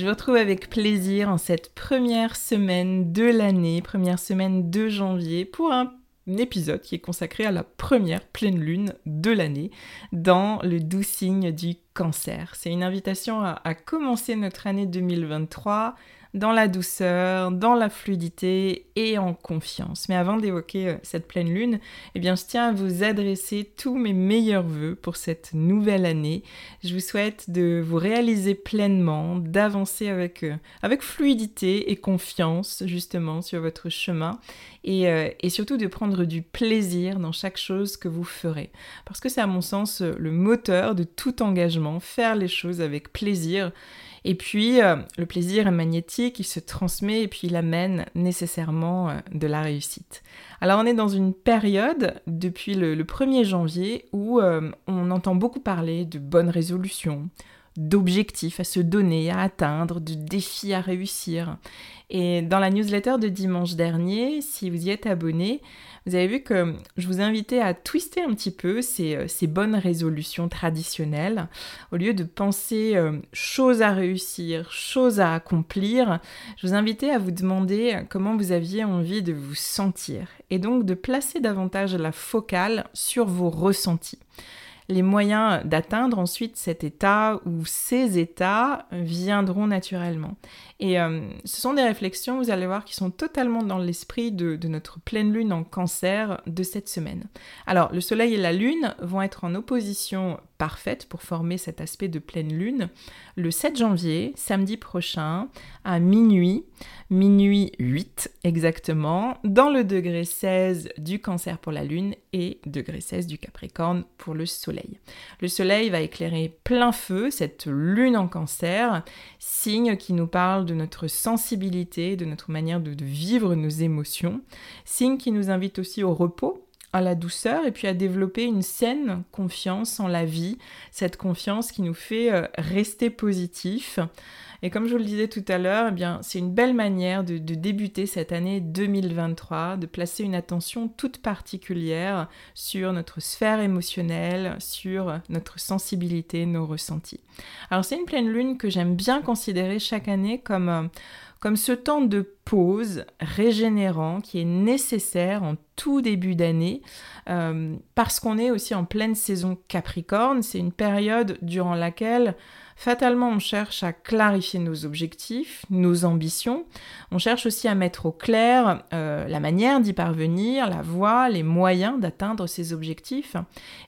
Je vous retrouve avec plaisir en cette première semaine de l'année, première semaine de janvier, pour un épisode qui est consacré à la première pleine lune de l'année dans le doux signe du cancer. C'est une invitation à, commencer notre année 2023 dans la douceur, dans la fluidité et en confiance. Mais avant d'évoquer euh, cette pleine lune, eh bien, je tiens à vous adresser tous mes meilleurs voeux pour cette nouvelle année. Je vous souhaite de vous réaliser pleinement, d'avancer avec, euh, fluidité et confiance justement sur votre chemin euh, et, surtout de prendre du plaisir dans chaque chose que vous ferez. Parce que c'est à mon sens le moteur de tout engagement, faire les choses avec plaisir. Et puis, euh, le plaisir est magnétique, il se transmet et puis il amène nécessairement euh, de la réussite. Alors, on est dans une période, depuis le, 1er janvier, où euh, on entend beaucoup parler de bonnes résolutions, d'objectifs à se donner, à atteindre, de défis à réussir. Et dans la newsletter de dimanche dernier, si vous y êtes abonné, vous avez vu que je vous invitais à twister un petit peu ces, euh, ces bonnes résolutions traditionnelles. Au lieu de penser euh, choses à réussir, choses à accomplir, je vous invitais à vous demander comment vous aviez envie de vous sentir et donc de placer davantage la focale sur vos ressentis les moyens d'atteindre ensuite cet état ou ces états viendront naturellement. Et euh, ce sont des réflexions, vous allez voir, qui sont totalement dans l'esprit de, de, notre pleine lune en cancer de cette semaine. Alors, le soleil et la lune vont être en opposition parfaite pour former cet aspect de pleine lune le 7 janvier, samedi prochain, à minuit, minuit 8 exactement, dans le degré 16 du cancer pour la lune et degré 16 du capricorne pour le soleil. Le soleil va éclairer plein feu cette lune en cancer, signe qui nous parle de notre sensibilité, de notre manière de, vivre nos émotions, signe qui nous invite aussi au repos, à la douceur et puis à développer une saine confiance en la vie, cette confiance qui nous fait euh, rester positif. Et comme je vous le disais tout à l'heure, eh bien c'est une belle manière de, de, débuter cette année 2023, de placer une attention toute particulière sur notre sphère émotionnelle, sur notre sensibilité, nos ressentis. Alors c'est une pleine lune que j'aime bien considérer chaque année comme euh, comme ce temps de pause régénérant qui est nécessaire en tout début d'année, euh, parce qu'on est aussi en pleine saison Capricorne, c'est une période durant laquelle fatalement on cherche à clarifier nos objectifs, nos ambitions, on cherche aussi à mettre au clair euh, la manière d'y parvenir, la voie, les moyens d'atteindre ces objectifs.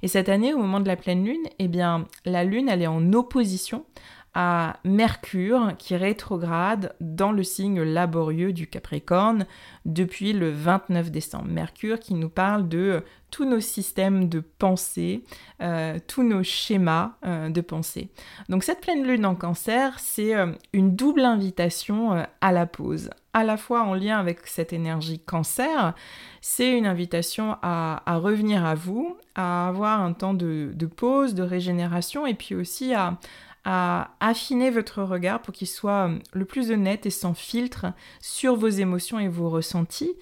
Et cette année, au moment de la pleine lune, eh bien, la lune, elle est en opposition Mercure qui rétrograde dans le signe laborieux du Capricorne depuis le 29 décembre. Mercure qui nous parle de tous nos systèmes de pensée, euh, tous nos schémas euh, de pensée. Donc cette pleine lune en cancer, c'est euh, une double invitation à la pause. À la fois en lien avec cette énergie cancer, c'est une invitation à, revenir à vous, à avoir un temps de pause, de régénération et puis aussi à, affiner votre regard pour qu'il soit euh, le plus honnête et sans filtre sur vos émotions et vos ressentis.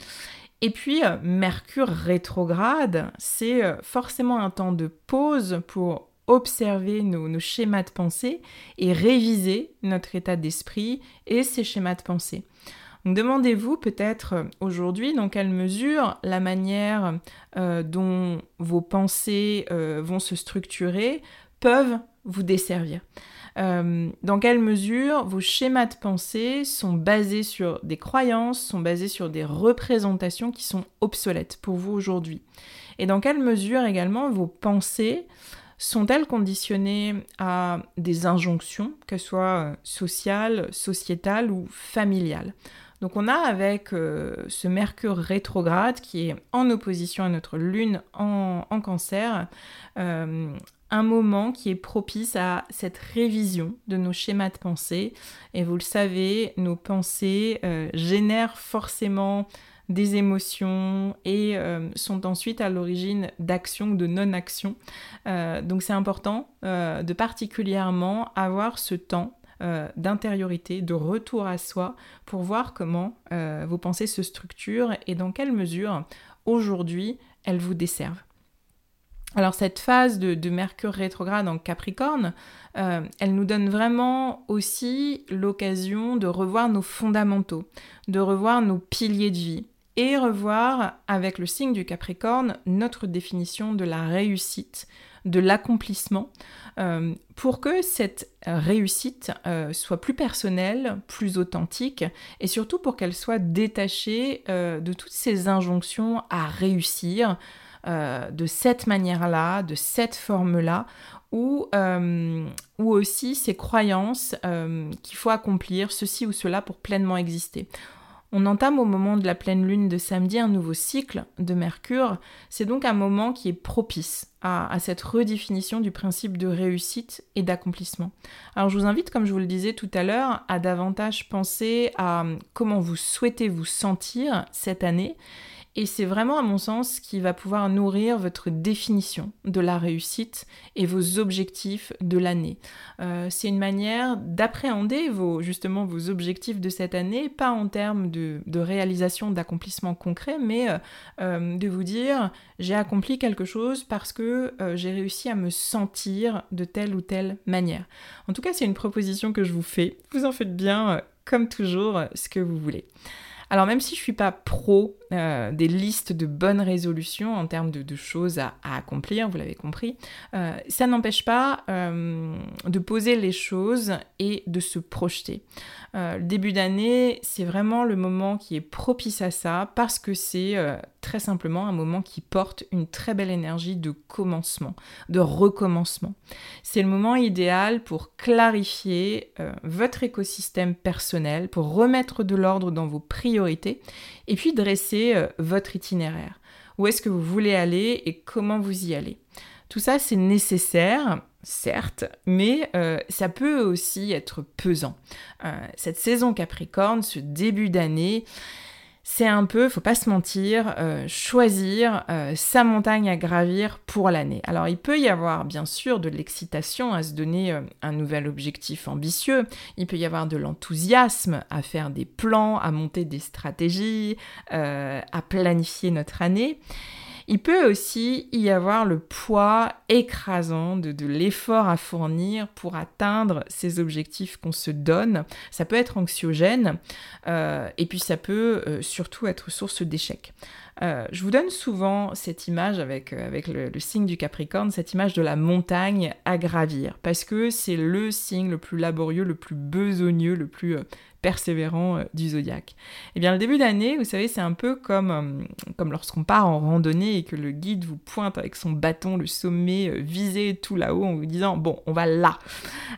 Et puis, euh, Mercure rétrograde, c'est euh, forcément un temps de pause pour observer nos, schémas de pensée et réviser notre état d'esprit et ces schémas de pensée. Demandez-vous peut-être aujourd'hui dans quelle mesure la manière dont vos pensées vont se structurer peuvent vous desservir. Euh, dans quelle mesure vos schémas de pensée sont basés sur des croyances, sont basés sur des représentations qui sont obsolètes pour vous aujourd'hui? Et dans quelle mesure également vos pensées sont-elles conditionnées à des injonctions, que ce soit euh, sociales, sociétales ou familiales? Donc on a avec euh, ce Mercure rétrograde qui est en opposition à notre Lune en, cancer, un moment qui est propice à cette révision de nos schémas de pensée. Et vous le savez, nos pensées euh, génèrent forcément des émotions et euh, sont ensuite à l'origine d'actions ou de non-actions. Euh, donc c'est important de particulièrement avoir ce temps d'intériorité, de retour à soi, pour voir comment vos pensées se structurent et dans quelle mesure aujourd'hui elles vous desservent. Alors cette phase de, Mercure rétrograde en Capricorne, euh, elle nous donne vraiment aussi l'occasion de revoir nos fondamentaux, de revoir nos piliers de vie et revoir avec le signe du Capricorne notre définition de la réussite, de l'accomplissement, euh, pour que cette réussite euh, soit plus personnelle, plus authentique, et surtout pour qu'elle soit détachée de toutes ces injonctions à réussir, euh, de cette manière-là, de cette forme-là, ou, euh, ou aussi ces croyances euh, qu'il faut accomplir ceci ou cela pour pleinement exister. On entame au moment de la pleine lune de samedi un nouveau cycle de Mercure. C'est donc un moment qui est propice à, cette redéfinition du principe de réussite et d'accomplissement. Alors je vous invite, comme je vous le disais tout à l'heure, à davantage penser à comment vous souhaitez vous sentir cette année et c'est vraiment, à mon sens, qui va pouvoir nourrir votre définition de la réussite et vos objectifs de l'année. Euh, c'est une manière d'appréhender vos, justement vos objectifs de cette année, pas en termes de, réalisation, d'accomplissement concret, mais euh, euh, de vous dire j'ai accompli quelque chose parce que j'ai réussi à me sentir de telle ou telle manière. En tout cas, c'est une proposition que je vous fais. Vous en faites bien, comme toujours, ce que vous voulez. Alors même si je suis pas pro euh, des listes de bonnes résolutions en termes de, choses à, accomplir, vous l'avez compris, euh, ça n'empêche pas euh, de poser les choses et de se projeter. le début d'année, c'est vraiment le moment qui est propice à ça parce que c'est très simplement un moment qui porte une très belle énergie de commencement, de recommencement. C'est le moment idéal pour clarifier votre écosystème personnel, pour remettre de l'ordre dans vos priorités et puis dresser euh, votre itinéraire. Où est-ce que vous voulez aller et comment vous y allez? Tout ça, c'est nécessaire, certes, mais euh, ça peut aussi être pesant. Euh, cette saison Capricorne, ce début d'année, c'est un peu, faut pas se mentir, euh, choisir euh, sa montagne à gravir pour l'année. Alors il peut y avoir bien sûr de l'excitation à se donner euh, un nouvel objectif ambitieux, il peut y avoir de l'enthousiasme à faire des plans, à monter des stratégies, à planifier notre année. Il peut aussi y avoir le poids écrasant de, l'effort à fournir pour atteindre ces objectifs qu'on se donne. Ça peut être anxiogène euh, et puis ça peut euh, surtout être source d'échec. Euh, je vous donne souvent cette image avec, avec le, signe du Capricorne, cette image de la montagne à gravir, parce que c'est le signe le plus laborieux, le plus besogneux, le plus persévérant euh, du zodiaque. Eh bien, le début d'année, vous savez, c'est un peu comme, euh, comme lorsqu'on part en randonnée et que le guide vous pointe avec son bâton le sommet euh, visé tout là-haut en vous disant bon, on va là.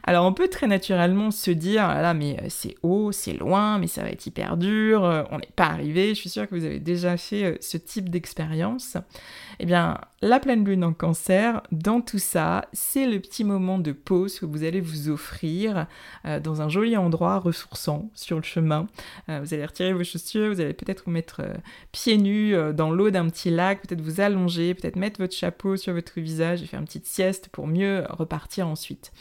Alors, on peut très naturellement se dire ah là, mais c'est haut, c'est loin, mais ça va être hyper dur, on n'est pas arrivé. Je suis sûre que vous avez déjà fait type d'expérience. Eh bien, la pleine lune en cancer, dans tout ça, c'est le petit moment de pause que vous allez vous offrir euh, dans un joli endroit ressourçant sur le chemin. Euh, vous allez retirer vos chaussures, vous allez peut-être vous mettre euh, pieds nus dans l'eau d'un petit lac, peut-être vous allonger, peut-être mettre votre chapeau sur votre visage et faire une petite sieste pour mieux repartir ensuite.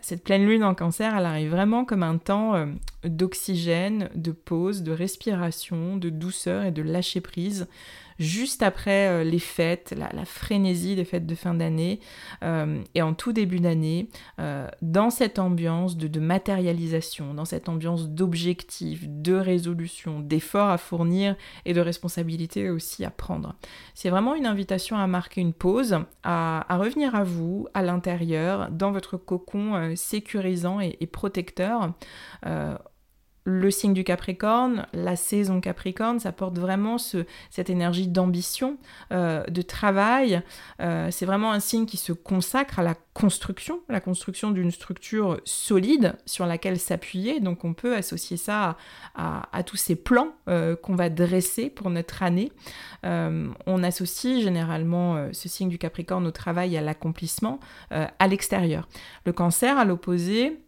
cette pleine lune en cancer, elle arrive vraiment comme un temps d'oxygène, de pause, de respiration, de douceur et de lâcher prise juste après euh, les fêtes, la, frénésie des fêtes de fin d'année euh, et en tout début d'année, euh, dans cette ambiance de, matérialisation, dans cette ambiance d'objectifs, de résolution, d'efforts à fournir et de responsabilités aussi à prendre. C'est vraiment une invitation à marquer une pause, à, revenir à vous, à l'intérieur, dans votre cocon sécurisant et, et protecteur le signe du Capricorne, la saison Capricorne, ça porte vraiment cette énergie d'ambition, euh, de travail. Euh, c'est vraiment un signe qui se consacre à la construction, la construction d'une structure solide sur laquelle s'appuyer. Donc on peut associer ça à, tous ces plans euh, qu'on va dresser pour notre année. on associe généralement ce signe du Capricorne au travail à l'accomplissement à l'extérieur. Le cancer, à l'opposé,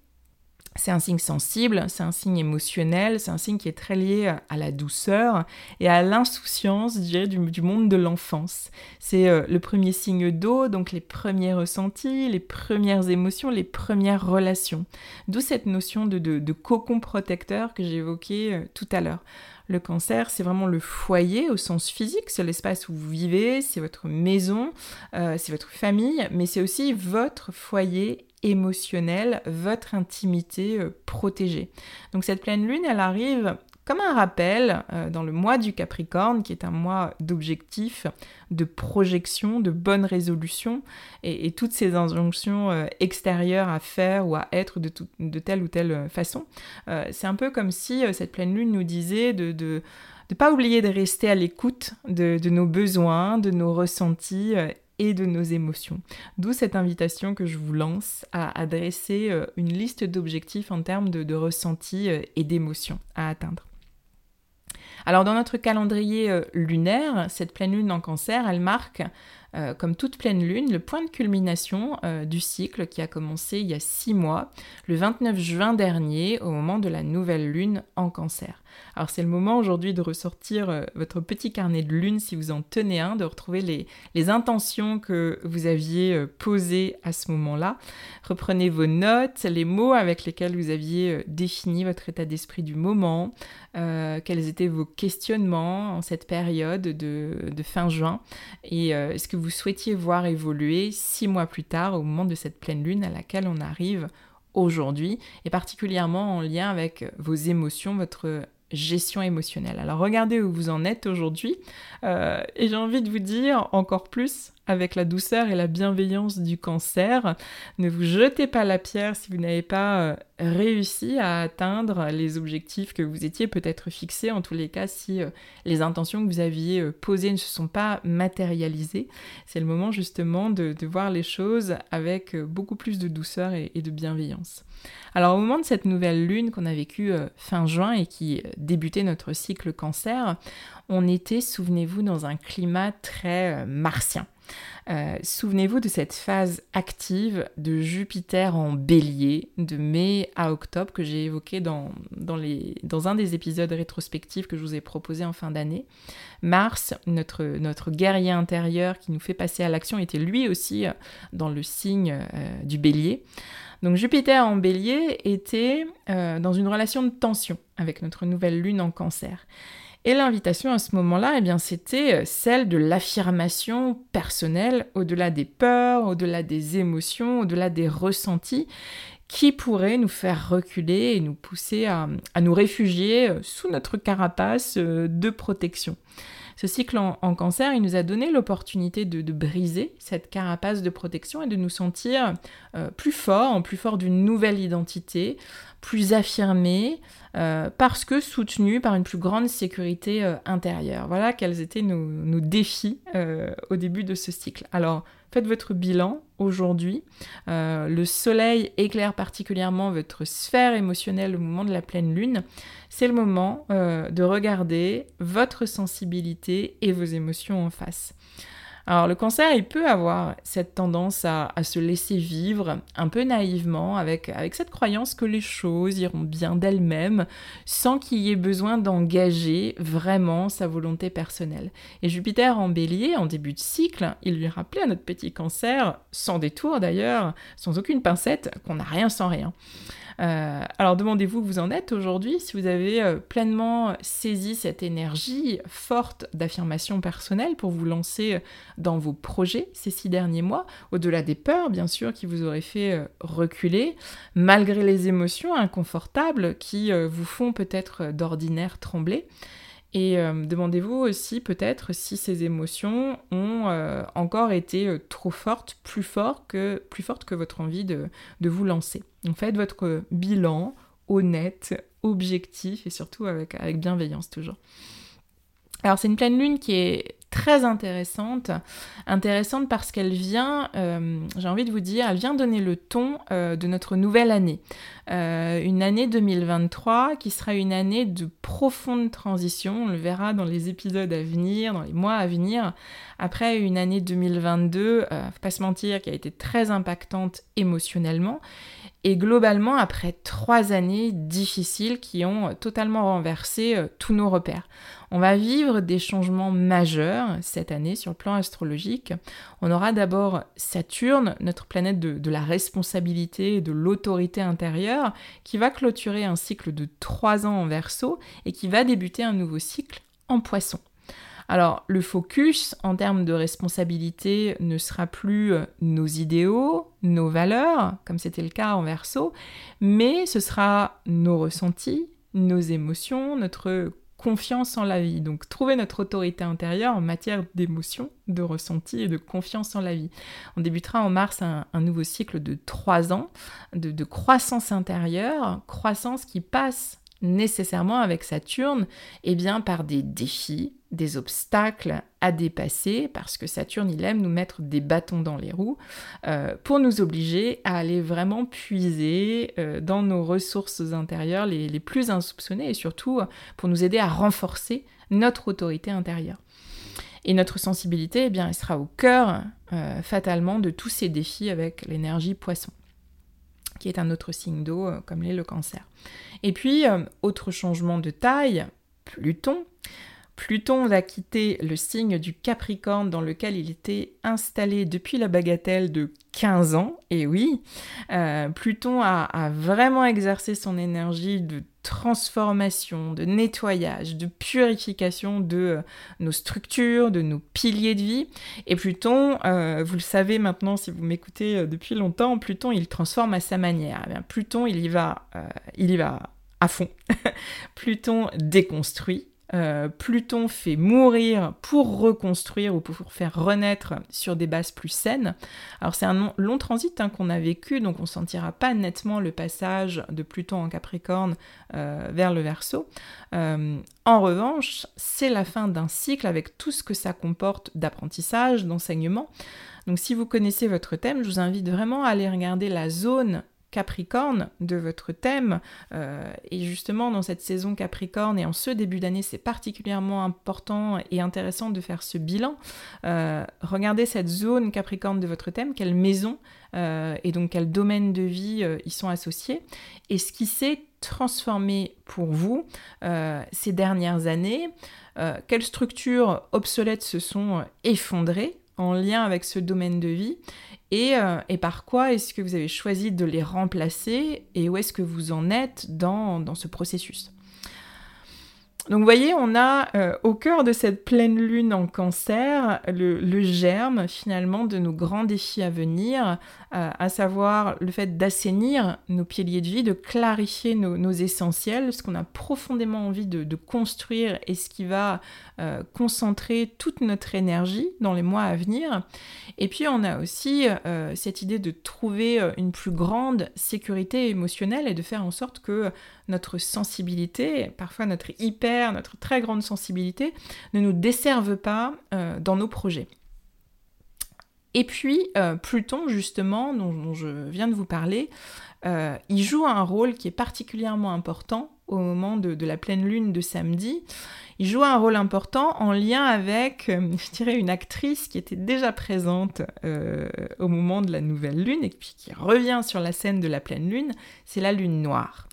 c'est un signe sensible, c'est un signe émotionnel, c'est un signe qui est très lié à la douceur et à l'insouciance, du, monde de l'enfance. C'est euh, le premier signe d'eau, donc les premiers ressentis, les premières émotions, les premières relations. D'où cette notion de, cocon protecteur que j'évoquais euh, tout à l'heure. Le cancer, c'est vraiment le foyer au sens physique, c'est l'espace où vous vivez, c'est votre maison, euh, c'est votre famille, mais c'est aussi votre foyer émotionnel, votre intimité euh, protégée. Donc cette pleine lune, elle arrive comme un rappel euh, dans le mois du Capricorne, qui est un mois d'objectifs, de projection, de bonnes résolutions, et, toutes ces injonctions euh, extérieures à faire ou à être de, telle ou telle façon. c'est un peu comme si cette pleine lune nous disait de, de ne pas oublier de rester à l'écoute de, de, nos besoins, de nos ressentis et de nos émotions. D'où cette invitation que je vous lance à adresser euh, une liste d'objectifs en termes de, ressentis euh, et d'émotions à atteindre. Alors dans notre calendrier euh, lunaire, cette pleine lune en cancer, elle marque euh, comme toute pleine lune, le point de culmination euh, du cycle qui a commencé il y a six mois, le 29 juin dernier, au moment de la nouvelle lune en cancer. Alors c'est le moment aujourd'hui de ressortir euh, votre petit carnet de lune si vous en tenez un, de retrouver les, intentions que vous aviez posées à ce moment-là. Reprenez vos notes, les mots avec lesquels vous aviez défini votre état d'esprit du moment, quels étaient vos questionnements en cette période de, de fin juin et est-ce que vous souhaitiez voir évoluer six mois plus tard au moment de cette pleine lune à laquelle on arrive aujourd'hui et particulièrement en lien avec vos émotions, votre gestion émotionnelle. Alors regardez où vous en êtes aujourd'hui euh, et j'ai envie de vous dire encore plus avec la douceur et la bienveillance du cancer. Ne vous jetez pas la pierre si vous n'avez pas euh, réussi à atteindre les objectifs que vous étiez peut-être fixés, en tous les cas si euh, les intentions que vous aviez euh, posées ne se sont pas matérialisées. C'est le moment justement de, voir les choses avec beaucoup plus de douceur et, de bienveillance. Alors au moment de cette nouvelle lune qu'on a vécue fin juin et qui débutait notre cycle cancer, on était, souvenez-vous, dans un climat très martien. Euh, souvenez-vous de cette phase active de Jupiter en bélier de mai à octobre que j'ai évoqué dans, un des épisodes rétrospectifs que je vous ai proposé en fin d'année. Mars, notre, notre guerrier intérieur qui nous fait passer à l'action, était lui aussi euh, dans le signe euh, du bélier. Donc Jupiter en bélier était dans une relation de tension avec notre nouvelle lune en cancer. Et l'invitation à ce moment-là, eh bien, c'était euh, celle de l'affirmation personnelle au-delà des peurs, au-delà des émotions, au-delà des ressentis qui pourraient nous faire reculer et nous pousser à, nous réfugier euh, sous notre carapace euh, de protection. Ce cycle en, cancer, il nous a donné l'opportunité de, briser cette carapace de protection et de nous sentir plus forts, plus forts d'une nouvelle identité, plus affirmés, euh, parce que soutenus par une plus grande sécurité euh, intérieure. Voilà quels étaient nos, défis euh, au début de ce cycle. Alors, faites votre bilan aujourd'hui. le soleil éclaire particulièrement votre sphère émotionnelle au moment de la pleine lune. C'est le moment de regarder votre sensibilité et vos émotions en face. Alors le cancer, il peut avoir cette tendance à, se laisser vivre un peu naïvement avec, avec cette croyance que les choses iront bien d'elles-mêmes sans qu'il y ait besoin d'engager vraiment sa volonté personnelle. Et Jupiter en bélier, en début de cycle, il lui rappelait à notre petit cancer, sans détour d'ailleurs, sans aucune pincette, qu'on n'a rien sans rien. Euh, alors demandez-vous où vous en êtes aujourd'hui, si vous avez euh, pleinement saisi cette énergie forte d'affirmation personnelle pour vous lancer euh, dans vos projets ces six derniers mois, au-delà des peurs bien sûr qui vous auraient fait reculer, malgré les émotions inconfortables qui vous font peut-être d'ordinaire trembler. Et euh, demandez-vous aussi peut-être si ces émotions ont euh, encore été euh, trop fortes, plus, fortes que votre envie de, vous lancer. Donc faites votre bilan honnête, objectif et surtout avec, avec bienveillance toujours. Alors c'est une pleine lune qui est très intéressante, intéressante parce qu'elle vient, euh, j'ai envie de vous dire, elle vient donner le ton euh, de notre nouvelle année. Euh, une année 2023 qui sera une année de profonde transition, on le verra dans les épisodes à venir, dans les mois à venir. Après une année 2022, faut pas se mentir, qui a été très impactante émotionnellement. Et globalement, après trois années difficiles qui ont totalement renversé tous nos repères. On va vivre des changements majeurs cette année sur le plan astrologique. On aura d'abord Saturne, notre planète de, la responsabilité et de l'autorité intérieure, qui va clôturer un cycle de trois ans en verso et qui va débuter un nouveau cycle en poisson. Alors, le focus en termes de responsabilité ne sera plus euh, nos idéaux, nos valeurs, comme c'était le cas en verso, mais ce sera nos ressentis, nos émotions, notre confiance en la vie. Donc trouver notre autorité intérieure en matière d'émotion, de ressenti et de confiance en la vie. On débutera en mars un, nouveau cycle de trois ans de, de croissance intérieure, croissance qui passe nécessairement avec Saturne, eh bien par des défis, des obstacles à dépasser, parce que Saturne, il aime nous mettre des bâtons dans les roues, euh, pour nous obliger à aller vraiment puiser euh, dans nos ressources intérieures les, plus insoupçonnées, et surtout pour nous aider à renforcer notre autorité intérieure. Et notre sensibilité, eh bien, elle sera au cœur, euh, fatalement, de tous ces défis avec l'énergie poisson qui est un autre signe d'eau, euh, comme l'est le cancer. Et puis, euh, autre changement de taille, Pluton. Pluton va quitter le signe du Capricorne dans lequel il était installé depuis la bagatelle de 15 ans. Et oui, euh, Pluton a, vraiment exercé son énergie de transformation, de nettoyage, de purification de euh, nos structures, de nos piliers de vie. Et Pluton, euh, vous le savez maintenant si vous m'écoutez depuis longtemps, Pluton il transforme à sa manière. Eh Pluton il y va, il y va à fond. Pluton déconstruit, euh, Pluton fait mourir pour reconstruire ou pour faire renaître sur des bases plus saines. Alors c'est un long transit hein, qu'on a vécu, donc on ne sentira pas nettement le passage de Pluton en Capricorne euh, vers le Verseau. Euh, en revanche, c'est la fin d'un cycle avec tout ce que ça comporte d'apprentissage, d'enseignement. Donc si vous connaissez votre thème, je vous invite vraiment à aller regarder la zone Capricorne de votre thème. Euh, et justement, dans cette saison Capricorne et en ce début d'année, c'est particulièrement important et intéressant de faire ce bilan. Euh, regardez cette zone Capricorne de votre thème, quelle maison euh, et donc quel domaine de vie y sont associés. Et ce qui s'est transformé pour vous ces dernières années, quelles structures obsolètes se sont effondrées en lien avec ce domaine de vie. Euh, et, par quoi est-ce que vous avez choisi de les remplacer et où est-ce que vous en êtes dans ce processus? Donc vous voyez, on a euh, au cœur de cette pleine lune en cancer le, germe finalement de nos grands défis à venir, euh, à savoir le fait d'assainir nos piliers de vie, de clarifier nos, essentiels, ce qu'on a profondément envie de, construire et ce qui va euh, concentrer toute notre énergie dans les mois à venir. Et puis on a aussi cette idée de trouver une plus grande sécurité émotionnelle et de faire en sorte que notre sensibilité, parfois notre hyper, notre très grande sensibilité, ne nous desserve pas euh, dans nos projets. Et puis, euh, Pluton, justement, dont, je viens de vous parler, euh, il joue un rôle qui est particulièrement important au moment de, la pleine lune de samedi, il joue un rôle important en lien avec, je dirais, une actrice qui était déjà présente au moment de la nouvelle lune et puis qui revient sur la scène de la pleine lune, c'est la lune noire.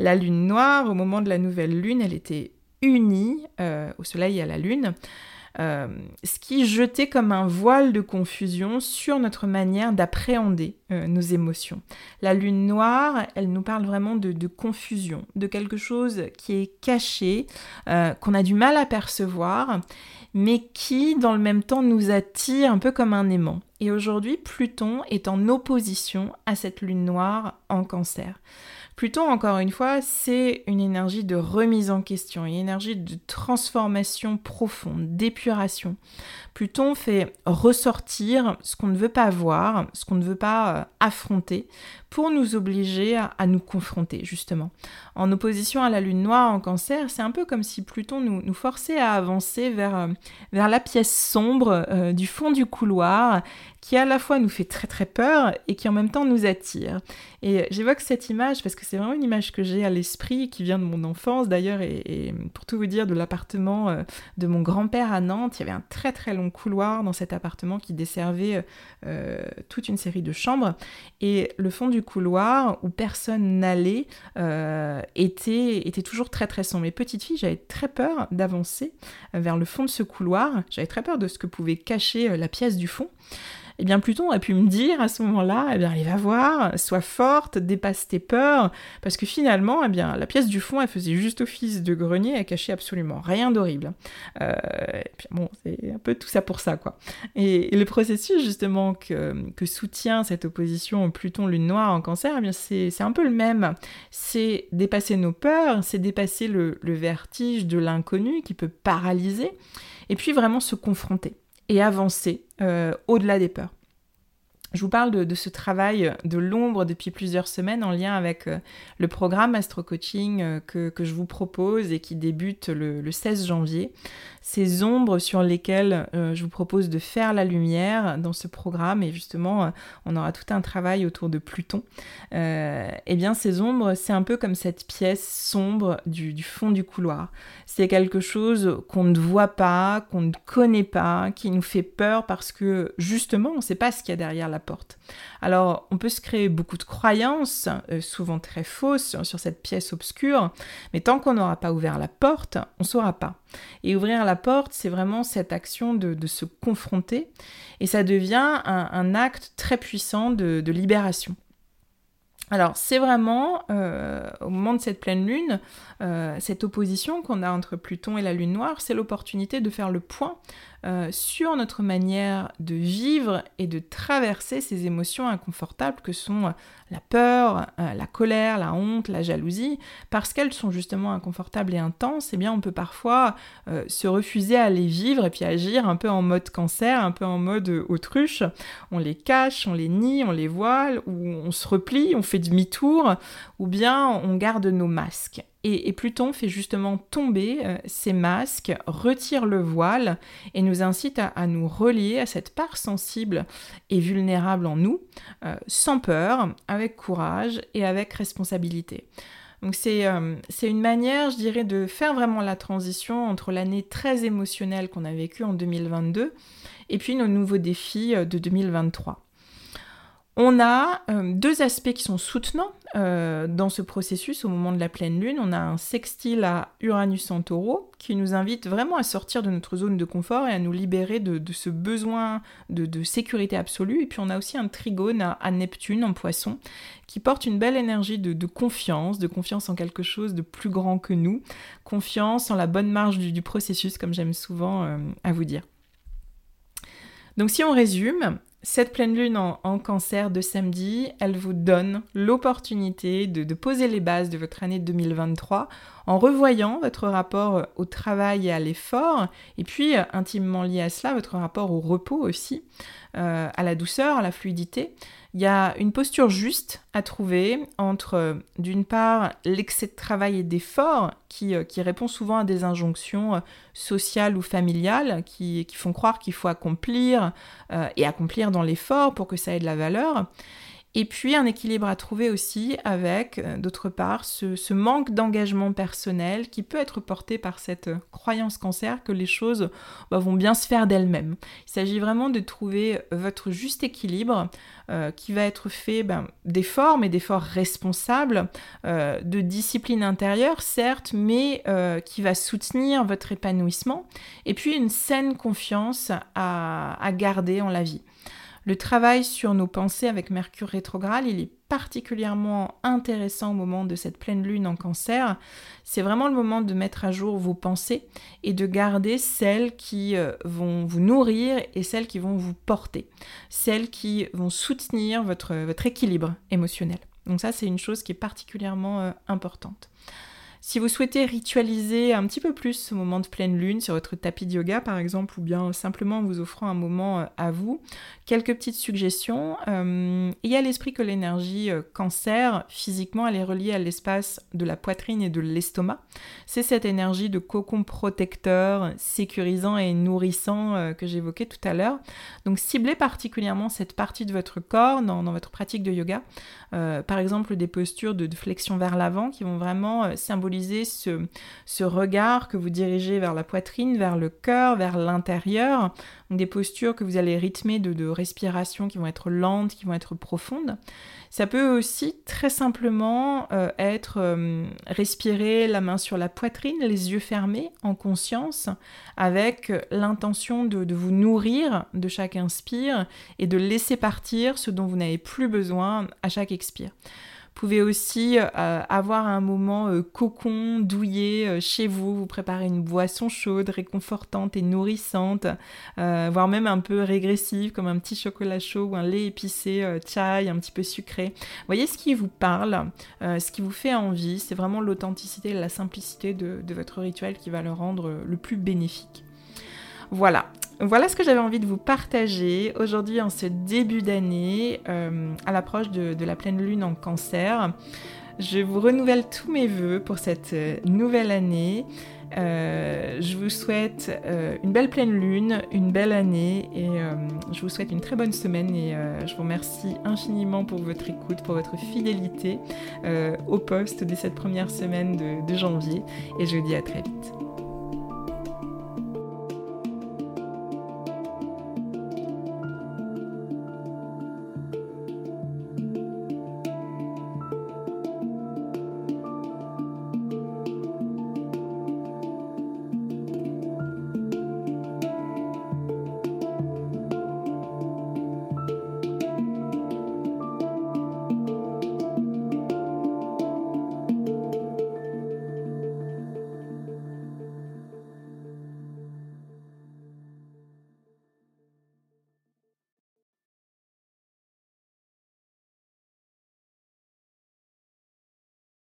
La lune noire, au moment de la nouvelle lune, elle était unie euh, au soleil et à la lune euh, ce qui jetait comme un voile de confusion sur notre manière d'appréhender euh, nos émotions. La lune noire, elle nous parle vraiment de, confusion, de quelque chose qui est caché, qu'on a du mal à percevoir, mais qui, dans le même temps, nous attire un peu comme un aimant. Et aujourd'hui, Pluton est en opposition à cette lune noire en cancer. Pluton, encore une fois, c'est une énergie de remise en question, une énergie de transformation profonde, d'épuration. Pluton fait ressortir ce qu'on ne veut pas voir, ce qu'on ne veut pas euh, affronter, pour nous obliger à, nous confronter, justement. En opposition à la lune noire en cancer, c'est un peu comme si Pluton nous, forçait à avancer vers, euh, la pièce sombre euh, du fond du couloir, qui à la fois nous fait très très peur et qui en même temps nous attire. Et j'évoque cette image parce que c'est vraiment une image que j'ai à l'esprit, qui vient de mon enfance d'ailleurs, et, pour tout vous dire, de l'appartement de mon grand-père à Nantes, il y avait un très très long couloir dans cet appartement qui desservait euh, toute une série de chambres. Et le fond du couloir, où personne n'allait, euh, était, était toujours très très sombre. Et petite fille, j'avais très peur d'avancer vers le fond de ce couloir. J'avais très peur de ce que pouvait cacher euh, la pièce du fond eh bien Pluton aurait pu me dire à ce moment-là, eh bien allez va voir, sois forte, dépasse tes peurs, parce que finalement, eh bien la pièce du fond, elle faisait juste office de grenier, elle cachait absolument rien d'horrible. Euh, bon, c'est un peu tout ça pour ça, quoi. Et, le processus justement que, soutient cette opposition Pluton-Lune Noire en Cancer, eh bien c'est un peu le même. C'est dépasser nos peurs, c'est dépasser le vertige de l'inconnu qui peut paralyser, et puis vraiment se confronter et avancer euh, au-delà des peurs. Je vous parle de, ce travail de l'ombre depuis plusieurs semaines en lien avec euh, le programme Astro Coaching euh, que, je vous propose et qui débute le, 16 janvier. Ces ombres sur lesquelles euh, je vous propose de faire la lumière dans ce programme et justement on aura tout un travail autour de Pluton. eh bien ces ombres c'est un peu comme cette pièce sombre du fond du couloir. C'est quelque chose qu'on ne voit pas, qu'on ne connaît pas, qui nous fait peur parce que justement on ne sait pas ce qu'il y a derrière la porte. Alors, on peut se créer beaucoup de croyances, euh, souvent très fausses, sur cette pièce obscure, mais tant qu'on n'aura pas ouvert la porte, on ne saura pas. Et ouvrir la porte, c'est vraiment cette action de, se confronter, et ça devient un, acte très puissant de, libération. Alors c'est vraiment euh, au moment de cette pleine lune, euh, cette opposition qu'on a entre Pluton et la lune noire, c'est l'opportunité de faire le point euh, sur notre manière de vivre et de traverser ces émotions inconfortables que sont euh, la peur, euh, la colère, la honte, la jalousie, parce qu'elles sont justement inconfortables et intenses, eh bien on peut parfois se refuser à les vivre et puis agir un peu en mode cancer, un peu en mode autruche. On les cache, on les nie, on les voile, ou on se replie, on fait demi-tour, ou bien on garde nos masques. Et, Pluton fait justement tomber euh, ces masques, retire le voile et nous incite à, nous relier à cette part sensible et vulnérable en nous, euh, sans peur, avec courage et avec responsabilité. Donc euh, c'est une manière, je dirais, de faire vraiment la transition entre l'année très émotionnelle qu'on a vécue en 2022 et puis nos nouveaux défis de 2023. On a euh, deux aspects qui sont soutenants euh, dans ce processus au moment de la pleine lune. On a un sextile à Uranus en taureau qui nous invite vraiment à sortir de notre zone de confort et à nous libérer de, ce besoin de, sécurité absolue. Et puis on a aussi un trigone à, Neptune en poisson qui porte une belle énergie de, confiance, de confiance en quelque chose de plus grand que nous, confiance en la bonne marge du, processus comme j'aime souvent euh, à vous dire. Donc si on résume, cette pleine lune en, cancer de samedi, elle vous donne l'opportunité de, poser les bases de votre année 2023 en revoyant votre rapport au travail et à l'effort, et puis euh, intimement lié à cela, votre rapport au repos aussi, euh, à la douceur, à la fluidité. Il y a une posture juste à trouver entre, d'une part, l'excès de travail et d'effort qui, euh, répond souvent à des injonctions euh, sociales ou familiales qui, font croire qu'il faut accomplir euh, et accomplir dans l'effort pour que ça ait de la valeur. Et puis un équilibre à trouver aussi avec, euh, d'autre part, ce, manque d'engagement personnel qui peut être porté par cette euh, croyance cancer que les choses bah, vont bien se faire d'elles-mêmes. Il s'agit vraiment de trouver votre juste équilibre euh, qui va être fait ben, d'efforts, mais d'efforts responsables, de discipline intérieure, certes, mais qui va soutenir votre épanouissement, et puis une saine confiance à garder en la vie. Le travail sur nos pensées avec Mercure rétrograde, il est particulièrement intéressant au moment de cette pleine lune en cancer. C'est vraiment le moment de mettre à jour vos pensées et de garder celles qui euh, vont vous nourrir et celles qui vont vous porter, celles qui vont soutenir votre, équilibre émotionnel. Donc ça, c'est une chose qui est particulièrement euh, importante. Si vous souhaitez ritualiser un petit peu plus ce moment de pleine lune sur votre tapis de yoga par exemple, ou bien simplement en vous offrant un moment euh, à vous, quelques petites suggestions. Euh, il y a l'esprit que l'énergie euh, cancer, physiquement, elle est reliée à l'espace de la poitrine et de l'estomac. C'est cette énergie de cocon protecteur, sécurisant et nourrissant que j'évoquais tout à l'heure. Donc ciblez particulièrement cette partie de votre corps dans, votre pratique de yoga. par exemple, des postures de flexion vers l'avant qui vont vraiment symboliser ce, regard que vous dirigez vers la poitrine, vers le cœur, vers l'intérieur, des postures que vous allez rythmer de, respiration qui vont être lentes, qui vont être profondes. Ça peut aussi très simplement euh, être euh, respirer la main sur la poitrine, les yeux fermés, en conscience, avec l'intention de, de vous nourrir de chaque inspire et de laisser partir ce dont vous n'avez plus besoin à chaque expire pouvez aussi euh, avoir un moment euh, cocon, douillet euh, chez vous, vous préparez une boisson chaude, réconfortante et nourrissante, voire même un peu régressive comme un petit chocolat chaud ou un lait épicé, chai, un petit peu sucré. Voyez ce qui vous parle, ce qui vous fait envie, c'est vraiment l'authenticité et la simplicité de votre rituel qui va le rendre le plus bénéfique. Voilà, voilà ce que j'avais envie de vous partager aujourd'hui en ce début d'année, euh, à l'approche de, la pleine lune en cancer. Je vous renouvelle tous mes voeux pour cette euh, nouvelle année. Euh, je vous souhaite une belle pleine lune, une belle année et je vous souhaite une très bonne semaine et je vous remercie infiniment pour votre écoute, pour votre fidélité au poste de cette première semaine de janvier et je vous dis à très vite.